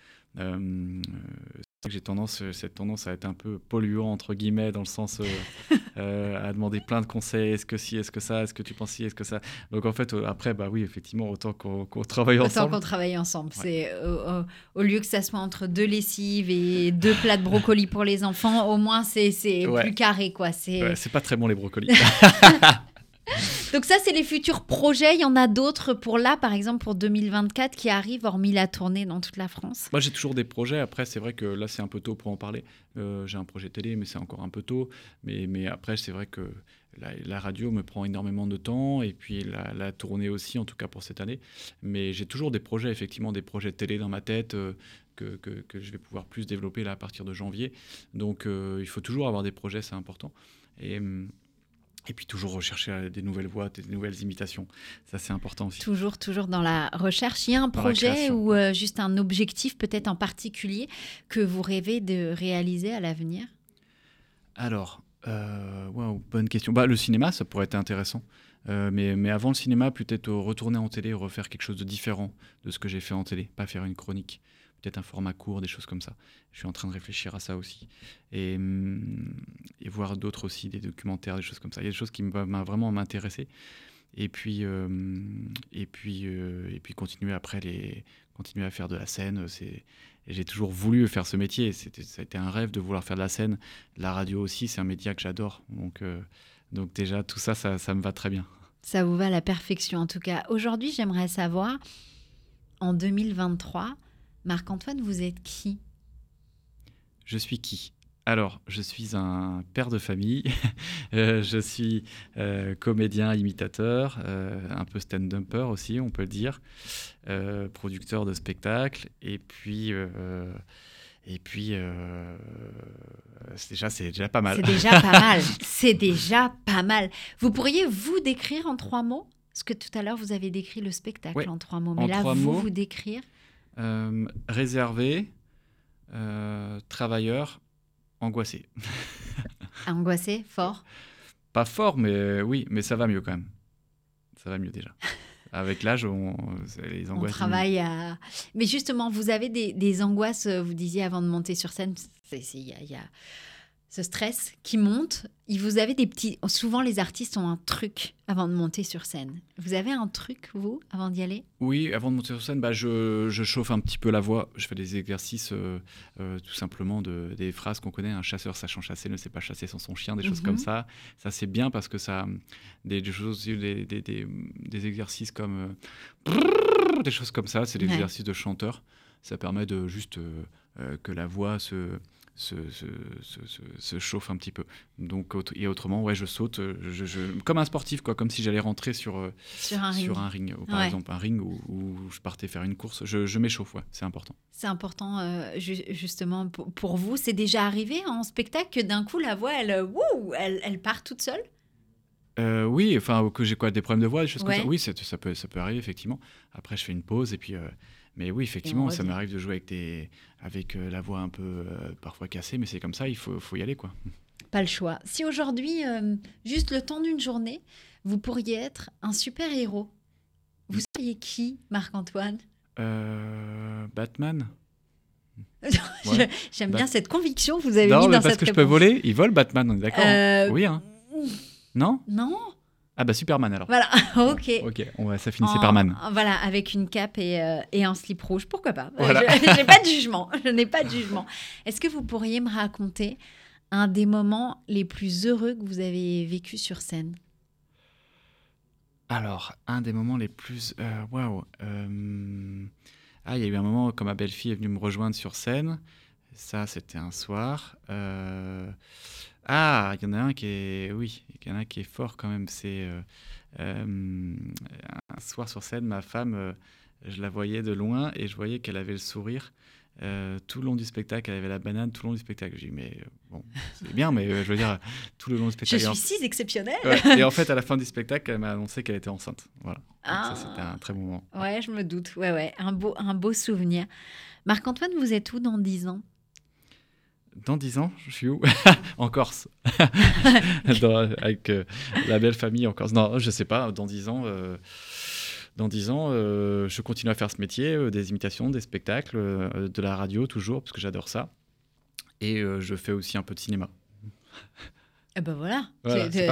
j'ai tendance, euh, cette tendance à être un peu polluant, entre guillemets, dans le sens euh, euh, à demander plein de conseils. Est-ce que si, est-ce que ça, est-ce que tu penses si, est-ce que ça? Donc en fait, après, bah oui, effectivement, autant qu'on travaille ensemble. Autant qu'on travaille ensemble. C'est au, lieu que ça soit entre deux lessives et deux plats de brocolis pour les enfants, au moins c'est plus carré, quoi. C'est pas très bon les brocolis. Donc ça, c'est les futurs projets. Il y en a d'autres pour là, par exemple pour 2024, qui arrivent, hormis la tournée dans toute la France. Moi, j'ai toujours des projets. Après, c'est vrai que là, c'est un peu tôt pour en parler. Euh, j'ai un projet télé, mais c'est encore un peu tôt. Mais, après, c'est vrai que la, radio me prend énormément de temps. Et puis la, tournée aussi, en tout cas pour cette année. Mais j'ai toujours des projets, effectivement, des projets télé dans ma tête. Euh, que, que, je vais pouvoir plus développer là à partir de janvier. Donc euh, il faut toujours avoir des projets, c'est important. Et, hum, et puis toujours rechercher euh, des nouvelles voix, des nouvelles imitations. Ça, c'est important aussi. Toujours, toujours dans la recherche. Il y a un projet ou euh, juste un objectif peut-être en particulier que vous rêvez de réaliser à l'avenir? Alors, euh, bonne question. Bah, le cinéma, ça pourrait être intéressant. mais, mais avant le cinéma, peut-être retourner en télé, refaire quelque chose de différent de ce que j'ai fait en télé, pas faire une chronique peut-être un format court, des choses comme ça. Je suis en train de réfléchir à ça aussi. Et, et voir d'autres aussi, des documentaires, des choses comme ça. Il y a des choses qui m'ont vraiment m'intéresser. Et puis, euh, et, puis, euh, et puis continuer après, les, continuer à faire de la scène. C'est, j'ai toujours voulu faire ce métier. Ça a été un rêve de vouloir faire de la scène. La radio aussi, c'est un média que j'adore. Donc, euh, donc déjà, tout ça, ça, ça me va très bien. Ça vous va à la perfection en tout cas. Aujourd'hui, j'aimerais savoir, en 2023, Marc-Antoine, vous êtes qui? Je suis qui? Alors, je suis un père de famille, euh, je suis euh, comédien, imitateur, euh, un peu stand-upper aussi, on peut le dire, producteur de spectacles, et puis, et puis c'est déjà, c'est déjà pas mal. C'est déjà pas mal, c'est déjà pas mal. Vous pourriez vous décrire en trois mots? Parce que tout à l'heure, vous avez décrit le spectacle en trois mots, mais là, vous, vous décrire euh, réservé, euh, travailleur, angoissé. angoissé, fort? Pas fort, mais oui, mais ça va mieux quand même. Ça va mieux déjà. Avec l'âge, on, les angoisses. On travaille à. Mais justement, vous avez des, angoisses, vous disiez avant de monter sur scène, il y a ce stress qui monte. Vous avez des petits. Souvent, les artistes ont un truc avant de monter sur scène. Vous avez un truc, vous, avant d'y aller? Oui, avant de monter sur scène, bah, je, chauffe un petit peu la voix. Je fais des exercices, euh, euh, tout simplement, de, des phrases qu'on connaît. Un chasseur sachant chasser ne sait pas chasser sans son chien, des choses comme mhm. ça. Ça, c'est bien parce que ça. Des, choses, des, des, des, exercices comme. Euh, des choses comme ça, c'est des exercices de chanteur. Ça permet de juste que la voix se se, se, chauffe un petit peu. Donc, et autrement, ouais, je saute, je, comme un sportif, quoi, comme si j'allais rentrer sur, euh, sur un sur ring, un ring ou par exemple un ring où, je partais faire une course. Je, m'échauffe, ouais, c'est important. C'est important, euh, justement, pour, vous. C'est déjà arrivé en spectacle que d'un coup, la voix, elle, wouh, elle, elle part toute seule? Euh, oui, enfin que j'ai quoi des problèmes de voix, des choses comme ça. Oui, ça peut, ça peut arriver effectivement. Après, je fais une pause et puis Mais oui, effectivement, ça m'arrive de jouer avec, des, avec la voix un peu parfois cassée, mais c'est comme ça, il faut, faut y aller. quoi. Pas le choix. Si aujourd'hui, juste le temps d'une journée, vous pourriez être un super-héros, vous seriez qui, Marc-Antoine? Batman J'aime bien cette conviction que vous avez mis dans parce que je peux voler. Il vole Batman, on est d'accord euh, Oui, hein Non? Non ah bah Superman alors. Voilà, ok. Ok, on va, ça finit Superman. Voilà, avec une cape et, euh, et, un slip rouge, pourquoi pas voilà. Je n'ai pas de jugement, je n'ai pas de jugement. Est-ce que vous pourriez me raconter un des moments les plus heureux que vous avez vécu sur scène? Alors, un des moments les plus... Euh, waouh wow, ah, il y a eu un moment quand ma belle-fille est venue me rejoindre sur scène. Ça, c'était un soir. Euh, ah, il y en a un qui est, oui, il y en a un qui est fort quand même. C'est euh, euh, un soir sur scène, ma femme, je la voyais de loin et je voyais qu'elle avait le sourire. tout le long du spectacle, elle avait la banane tout le long du spectacle. J'ai dit, mais bon, c'est bien, mais je veux dire, tout le long du spectacle. Je suis si exceptionnelle. et en fait, à la fin du spectacle, elle m'a annoncé qu'elle était enceinte. Voilà. Ça, c'était un très bon moment. Ouais, je me doute. Ouais, ouais, un beau, un beau souvenir. Marc-Antoine, vous êtes où dans 10 ans? Dans 10 ans, je suis où En Corse. avec euh, la belle famille en Corse. Non, je sais pas. Dans 10 ans, euh, dans 10 ans euh, je continue à faire ce métier, des imitations, des spectacles, de la radio toujours, parce que j'adore ça. Et je fais aussi un peu de cinéma. Eh ben voilà, c'est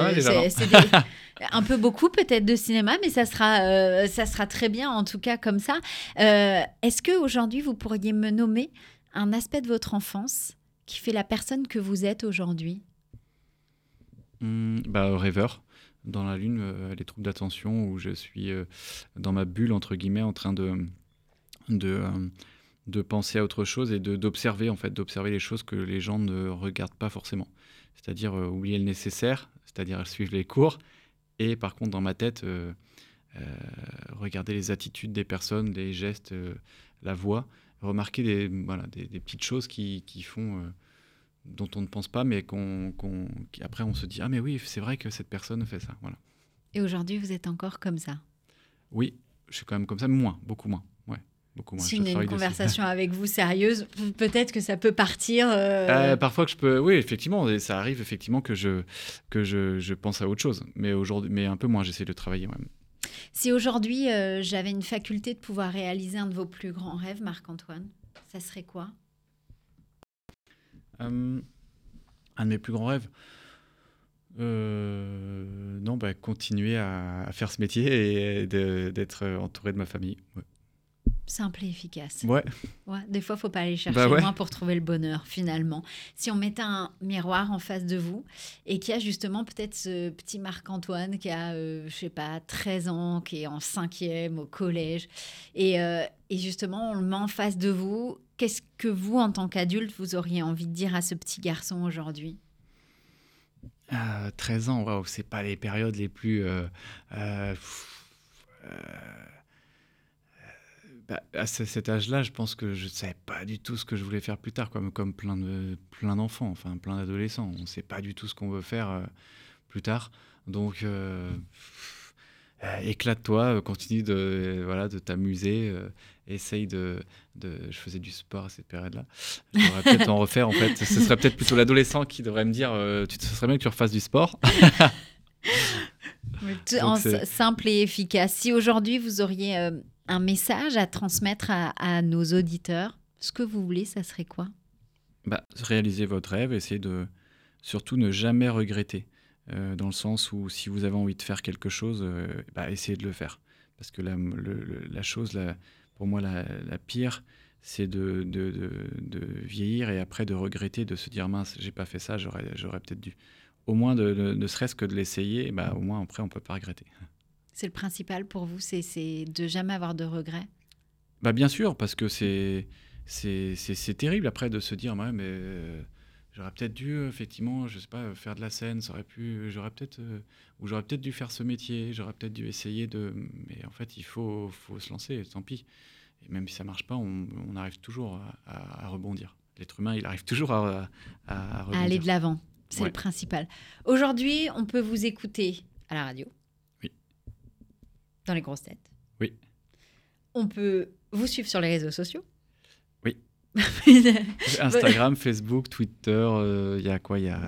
un peu beaucoup peut-être de cinéma, mais ça sera, euh, ça sera très bien en tout cas comme ça. Euh, est-ce que aujourd'hui vous pourriez me nommer un aspect de votre enfance qui fait la personne que vous êtes aujourd'hui mmh, bah, Rêveur, dans la lune, euh, les troubles d'attention où je suis dans ma bulle entre guillemets en train de de, de penser à autre chose et d'observer en fait, d'observer les choses que les gens ne regardent pas forcément. C'est-à-dire euh, oublier le nécessaire, c'est-à-dire suivre les cours, et par contre dans ma tête, euh, euh, regarder les attitudes des personnes, les gestes, la voix, remarquer des, voilà, des, petites choses qui, qui font dont on ne pense pas, mais qu'on, qu'on, après on se dit ah mais oui c'est vrai que cette personne fait ça, voilà. Et aujourd'hui vous êtes encore comme ça? Oui, je suis quand même comme ça, mais moins, beaucoup moins. Si une, une conversation avec vous sérieuse, peut-être que ça peut partir. Euh, euh, parfois que je peux, oui, effectivement, ça arrive effectivement que je que je, je pense à autre chose, mais aujourd'hui, mais un peu moins. J'essaie de travailler moi-même. Si aujourd'hui euh, j'avais une faculté de pouvoir réaliser un de vos plus grands rêves, Marc-Antoine, ça serait quoi? Un de mes plus grands rêves? non, bah, continuer à, faire ce métier et d'être entouré de ma famille. Simple et efficace. Ouais. ouais des fois, il faut pas aller chercher bah loin pour trouver le bonheur, finalement. Si on mettait un miroir en face de vous et qu'il y a justement peut-être ce petit Marc-Antoine qui a, euh, je sais pas, 13 ans, qui est en cinquième au collège, et, euh, et justement, on le met en face de vous, qu'est-ce que vous, en tant qu'adulte, vous auriez envie de dire à ce petit garçon aujourd'hui? 13 euh, ans, waouh, c'est pas les périodes les plus bah, à cet âge-là, je pense que je ne savais pas du tout ce que je voulais faire plus tard, comme, comme plein, de, plein d'enfants, enfin plein d'adolescents. On ne sait pas du tout ce qu'on veut faire euh, plus tard. Donc, euh, euh, éclate-toi, continue de, voilà, de t'amuser, essaye de, de, Je faisais du sport à cette période-là. J'aurais peut-être en refaire, en fait. Ce serait peut-être plutôt l'adolescent qui devrait me dire tu, Ce serait bien que tu refasses du sport. en simple et efficace. Si aujourd'hui vous auriez un message à transmettre à, nos auditeurs, ce que vous voulez, ça serait quoi? Bah, Réaliser votre rêve, essayer de surtout ne jamais regretter. Euh, dans le sens où si vous avez envie de faire quelque chose, euh, bah, essayez de le faire. Parce que la, chose, pour moi, la, pire, c'est de, de, vieillir et après de regretter, de se dire mince, j'ai pas fait ça, j'aurais peut-être dû. Au moins, de, ne serait-ce que de l'essayer, bah, au moins après, on peut pas regretter. C'est le principal pour vous, c'est de jamais avoir de regrets? Bah Bien sûr, parce que c'est terrible après de se dire, ouais, mais euh, j'aurais peut-être dû, effectivement, je sais pas, faire de la scène, ça aurait pu, j'aurais peut-être, euh, ou j'aurais peut-être dû faire ce métier, j'aurais peut-être dû essayer de. Mais en fait, il faut, faut se lancer, tant pis. Et même si ça marche pas, on, on arrive toujours à, rebondir. L'être humain, il arrive toujours à, à, rebondir. À aller de l'avant, c'est le principal. Aujourd'hui, on peut vous écouter à la radio dans les grosses têtes. Oui. on peut vous suivre sur les réseaux sociaux. Instagram, Facebook, Twitter, il y a quoi Il y a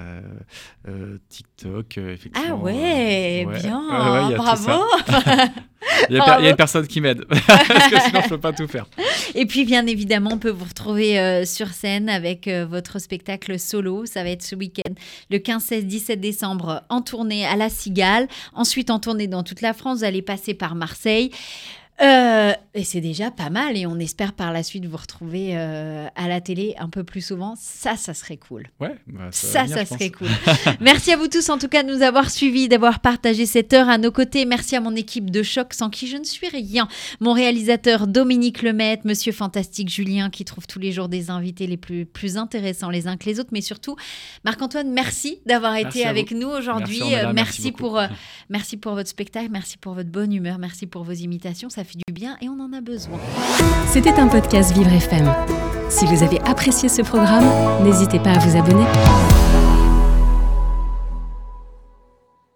TikTok, effectivement. Ah ouais, bien, bravo Il y, a une personne qui m'aide, parce que sinon je ne peux pas tout faire. Et puis bien évidemment, on peut vous retrouver euh, sur scène avec euh, votre spectacle solo. Ça va être ce week-end, le 15, 16, 17 décembre, en tournée à La Cigale. Ensuite en tournée dans toute la France. Vous allez passer par Marseille. Euh, et c'est déjà pas mal et on espère par la suite vous retrouver euh, à la télé un peu plus souvent. Ça, ça serait cool. Ouais, bah, ça, ça, serait cool. Merci à vous tous en tout cas de nous avoir suivis, d'avoir partagé cette heure à nos côtés. Merci à mon équipe de choc sans qui je ne suis rien. Mon réalisateur Dominique Lemaitre, Monsieur Fantastique Julien qui trouve tous les jours des invités les plus, plus intéressants les uns que les autres, mais surtout Marc-Antoine, merci d'avoir été avec nous aujourd'hui. Merci, merci, pour, euh, merci pour votre spectacle, merci pour votre bonne humeur, merci pour vos imitations. Ça et on en a besoin. C'était un podcast Vivre FM. Si vous avez apprécié ce programme, n'hésitez pas à vous abonner.